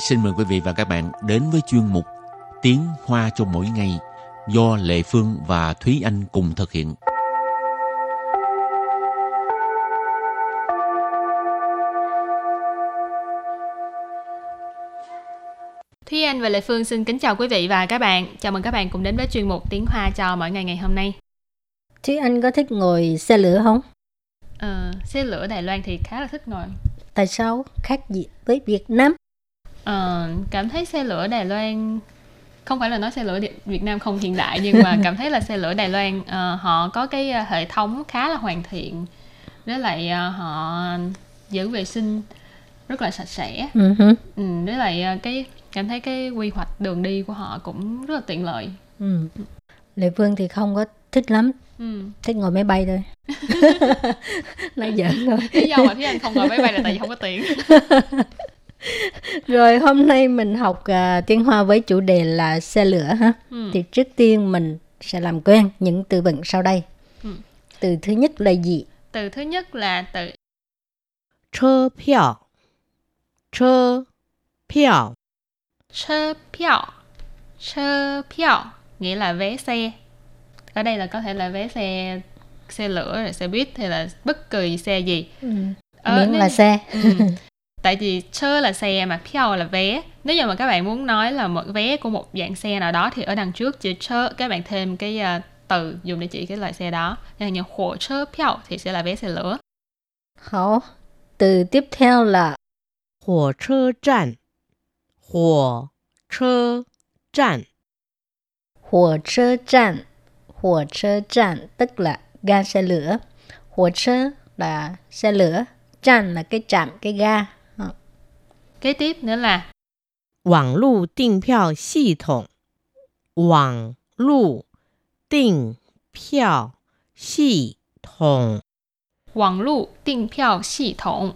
xin mời quý vị và các bạn đến với chuyên mục Tiếng Hoa cho mỗi ngày do Lệ Phương và Thúy Anh cùng thực hiện. Thúy Anh và Lệ Phương xin kính chào quý vị và các bạn. Chào mừng các bạn cùng đến với chuyên mục Tiếng Hoa cho mỗi ngày ngày hôm nay. Thúy Anh có thích ngồi xe lửa không? Ờ, xe lửa Đài Loan thì khá là thích ngồi. Tại sao khác gì với Việt Nam? Ờ, cảm thấy xe lửa Đài Loan không phải là nói xe lửa Việt Nam không hiện đại nhưng mà cảm thấy là xe lửa Đài Loan uh, họ có cái uh, hệ thống khá là hoàn thiện với lại uh, họ giữ vệ sinh rất là sạch sẽ Uh-huh. ừ, với lại uh, cái cảm thấy cái quy hoạch đường đi của họ cũng rất là tiện lợi Ừ. Lệ Phương thì không có thích lắm, ừ. thích ngồi máy bay thôi. Nói giỡn thôi. lý do mà Thúy Anh không ngồi máy bay là tại vì không có tiền rồi hôm nay mình học uh, tiếng hoa với chủ đề là xe lửa ha. Ừ. thì trước tiên mình sẽ làm quen những từ vựng sau đây. Ừ. từ thứ nhất là gì? Từ thứ nhất là từ chơ piao. Chơ piao. Chơ piao. Chơ piao nghĩa là vé xe. Ở đây là có thể là vé xe xe lửa xe buýt hay là bất kỳ xe gì. Ừ. ờ, miễn nên, là xe. Ừ. tại vì chơ là xe mà piao là vé nếu như mà các bạn muốn nói là một vé của một dạng xe nào đó thì ở đằng trước chữ chơ các bạn thêm cái à, từ dùng để chỉ cái loại xe đó như như火车票thì sẽ là vé xe lửa Hảo. Từ tiếp theo là 火车站，火车站， 火车站.火车站tức là ga xe lửa.火车 là xe lửa, trạm là cái trạm, cái ga. Ờ. kế tiếp nữa là 网络订票系统，网络订票系统， Quảng lụ tiền票系统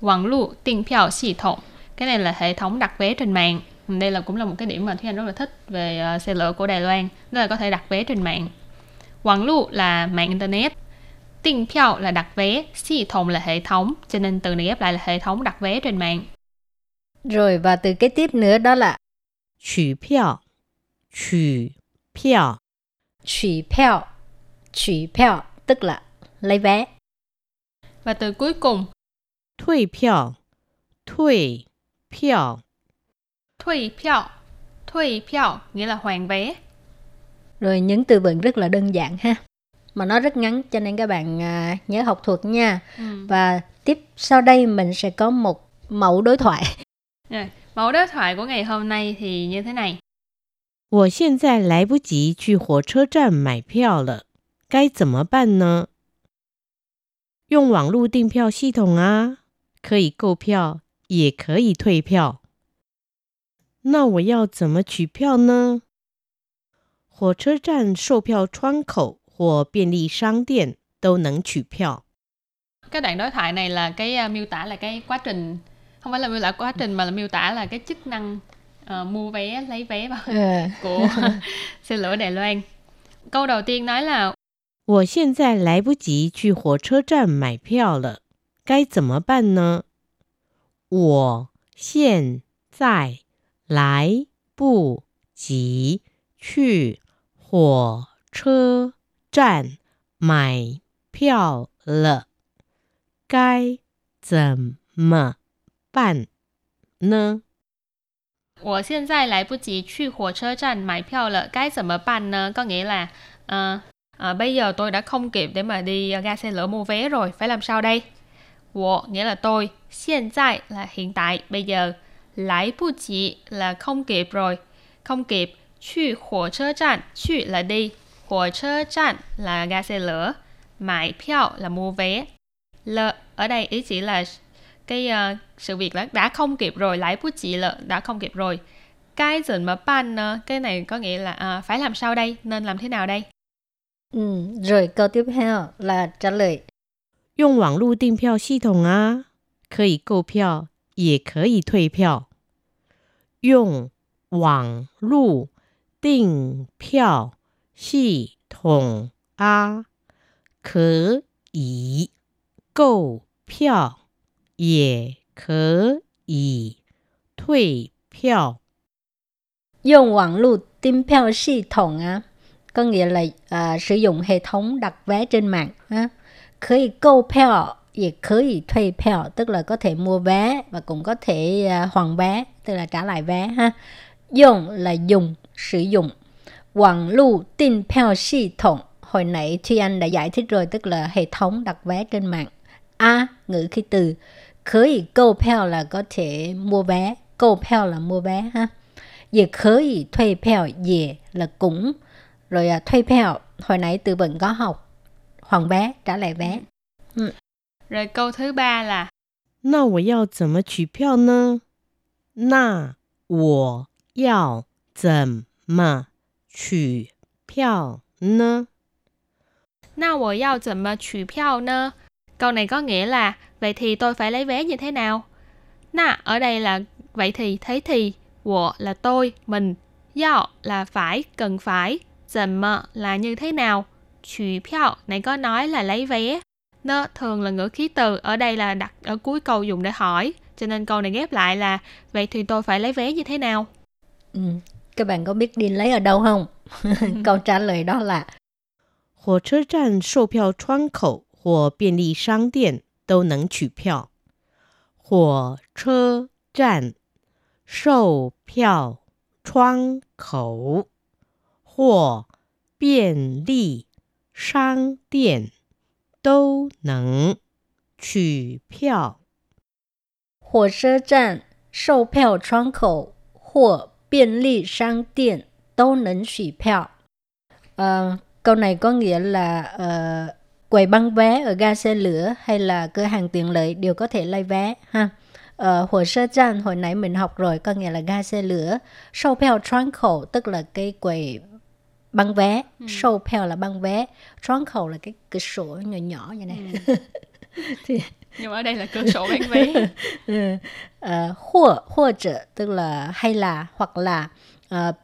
Quảng lụ tiền票系统Cái này là hệ thống đặt vé trên mạng Đây là cũng là một cái điểm mà Thúy Anh rất là thích về ờ, xe lửa của Đài Loan Đó là có thể đặt vé trên mạng Quảng lụ là mạng Internet Tiền票là đặt vé Xì thống là hệ thống Cho nên từ này ghép lại là hệ thống đặt vé trên mạng Rồi và từ kế tiếp nữa đó là 取票，取票， chỉ票. Chỉ票tức là lấy vé. Và từ cuối cùng 退票，退票， Thuy 票 Thuy 票nghĩa là hoàn vé Rồi những từ vựng rất là đơn giản ha. Mà nó rất ngắn cho nên các bạn à, nhớ học thuộc nha. ừ. Và tiếp sau đây mình sẽ có một mẫu đối thoại. Rồi, Mẫu đối thoại của ngày hôm nay thì như thế này 我现在来不及去火车站买票了，该怎么办呢？用网络订票系统啊，可以购票，也可以退票。那我要怎么取票呢？火车站售票窗口或便利商店都能取票。 cái đoạn đối thoại này là cái uh, miêu tả là cái quá trình không phải là miêu tả quá trình mà là miêu tả là cái chức năng uh, mua vé lấy vé vào Ờ. của xe lửa Đài Loan câu đầu tiên nói là 我现在来不及去火车站买票了，该怎么办呢？我现在来不及去火车站买票了，该怎么 办呢？我现在来不及去火车站买票了该怎么办呢có nghĩa là ờ, ờ, bây giờ tôi đã không kịp để mà đi uh, ga xe lửa mua vé rồi phải làm sao đây 我 nghĩa là tôi 现在 là hiện tại bây giờ 来不及 là không kịp rồi không kịp 去火车站去 là đi 火车站 là ga xe lửa 买票 là mua vé L ở đây ý chỉ là cái ờ, sự việc đã, đã không kịp rồi lại bút chị là đã không kịp rồi cái dần mà ban ờ, cái này có nghĩa là à, phải làm sao đây nên làm thế nào đây Ừ, rồi câu tiếp theo là trả lời 用网络订票系统啊，可以购票，也可以退票。用网络订票系统啊，可以购票， 也可以退 票 dùng 网络订票系统 á có nghĩa là à, sử dụng hệ thống đặt vé trên mạng á. Có thể câu票,也可以退票, tức là có thể mua vé và cũng có thể à, hoàn vé, tức là trả lại vé ha. Dùng là dùng, sử dụng. 网络订票系统 hồi nãy Thi Anh đã giải thích rồi, tức là hệ thống đặt vé trên mạng. A, ngữ khí từ. Có thể câu票là có thể mua vé, câu票là mua vé ha. 也可以退票，也 là cũng rồi à, thuê票hồi nãy từ vựng có học hoàn vé trả lại vé Rồi câu thứ ba là 那我要怎么取票呢？那我要怎么取票呢？ Na wo yao怎么取票呢? Câu này có nghĩa là vậy thì tôi phải lấy vé như thế nào? Na ở đây là vậy thì thế thì, wo là tôi, mình, yao là phải, cần phải, dần mờ là như thế nào, chủ票này có nói là lấy vé. Nơ thường là ngữ khí từ, ở đây là đặt ở cuối câu dùng để hỏi. Cho nên câu này ghép lại là vậy thì tôi phải lấy vé như thế nào? ừ. các bạn có biết đi lấy ở đâu không câu trả lời đó là 火车站售票窗口 或便利商店都能取票。火车站售票窗口或便利商店都能取票。火车站售票窗口或便利商店都能取票 Ờ, câu này có nghĩa là ờ, quầy băng vé ở ga xe lửa hay là cửa hàng tiện lợi đều có thể lấy vé ha. Ờ, hồ sơ chan hồi nãy mình học rồi có nghĩa là ga xe lửa. Sâu peo tráng khẩu tức là cái quầy băng vé. Ừ. Sâu peo là băng vé. Tráng khẩu là cái cửa sổ nhỏ nhỏ như này. Ừ. Thì... Nhưng ở đây là cửa sổ bán vé. ừ. ờ, hoặc, hoặc tức là hay là hoặc là ờ, uh,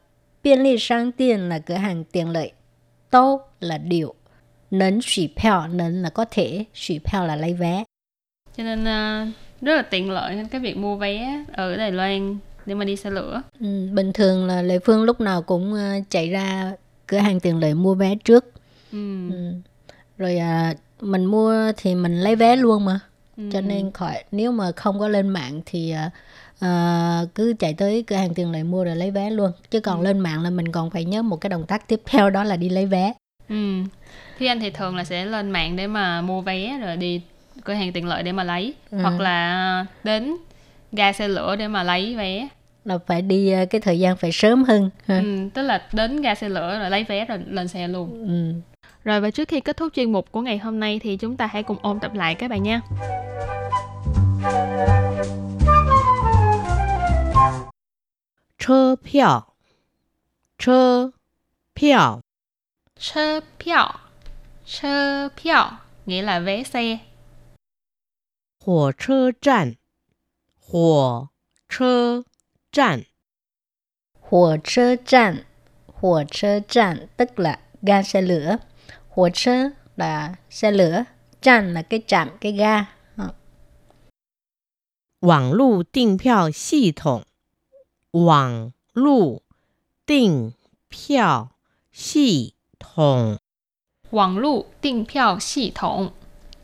biên lý sang tiền là cửa hàng tiện lợi. Tô là điều nấn xỉ 票 nấn là có thể xỉ 票 là lấy vé Cho nên ờ, rất là tiện lợi trong cái việc mua vé ở Đài Loan để mà đi xe lửa. ừ, bình thường là Lệ Phương lúc nào cũng ờ, chạy ra cửa hàng tiện lợi mua vé trước Ừ. ừ. rồi à, mình mua thì mình lấy vé luôn mà Ừ. cho nên khỏi nếu mà không có lên mạng thì à, cứ chạy tới cửa hàng tiện lợi mua rồi lấy vé luôn chứ còn lên mạng là mình còn phải nhớ một cái động tác tiếp theo đó là đi lấy vé ừ. Thì anh thì thường là sẽ lên mạng để mà mua vé rồi đi cửa hàng tiện lợi để mà lấy. Ừ. hoặc là đến ga xe lửa để mà lấy vé. Là phải đi ờ, cái thời gian phải sớm hơn ừ, tức là đến ga xe lửa rồi lấy vé rồi lên xe luôn. Ừ. rồi và trước khi kết thúc chuyên mục của ngày hôm nay thì chúng ta hãy cùng ôn tập lại các bạn nha. Chơ piao chơ piao Chơ票, chơ票nghĩa là vé xe. 火车站，火车站，火车站火车站 tức là ga xe lửa火车 là xe lửa站 là cái trạm cái ga Ờ. 网络订票系统，网络订票系 统， Quảng lụ tinh票系thống.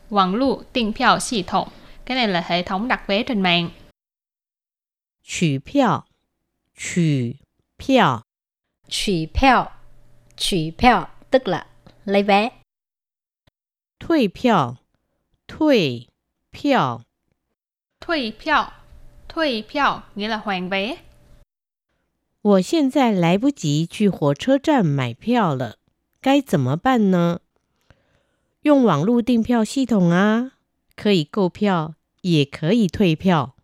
Quảng lụ tinh票系thống. Cái này là hệ thống đặt vé trên mạng. 取票，取票， 取票取票 tức là lấy vé 退票，退票， Thuy 票, thuy 票 nghĩa là hoàn vé. 我现在来不及去火车站买票了， 该怎么办呢？用网络订票系统啊，可以购票，也可以退票。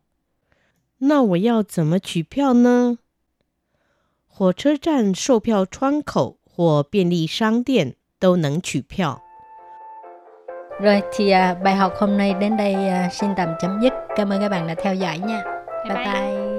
那我要怎么取票呢？火车站售票窗口或便利商店都能取票。 rồi thì à, bài học hôm nay đến đây à, xin tạm chấm dứt cảm ơn các bạn đã theo dõi nha Bye bye bye. bye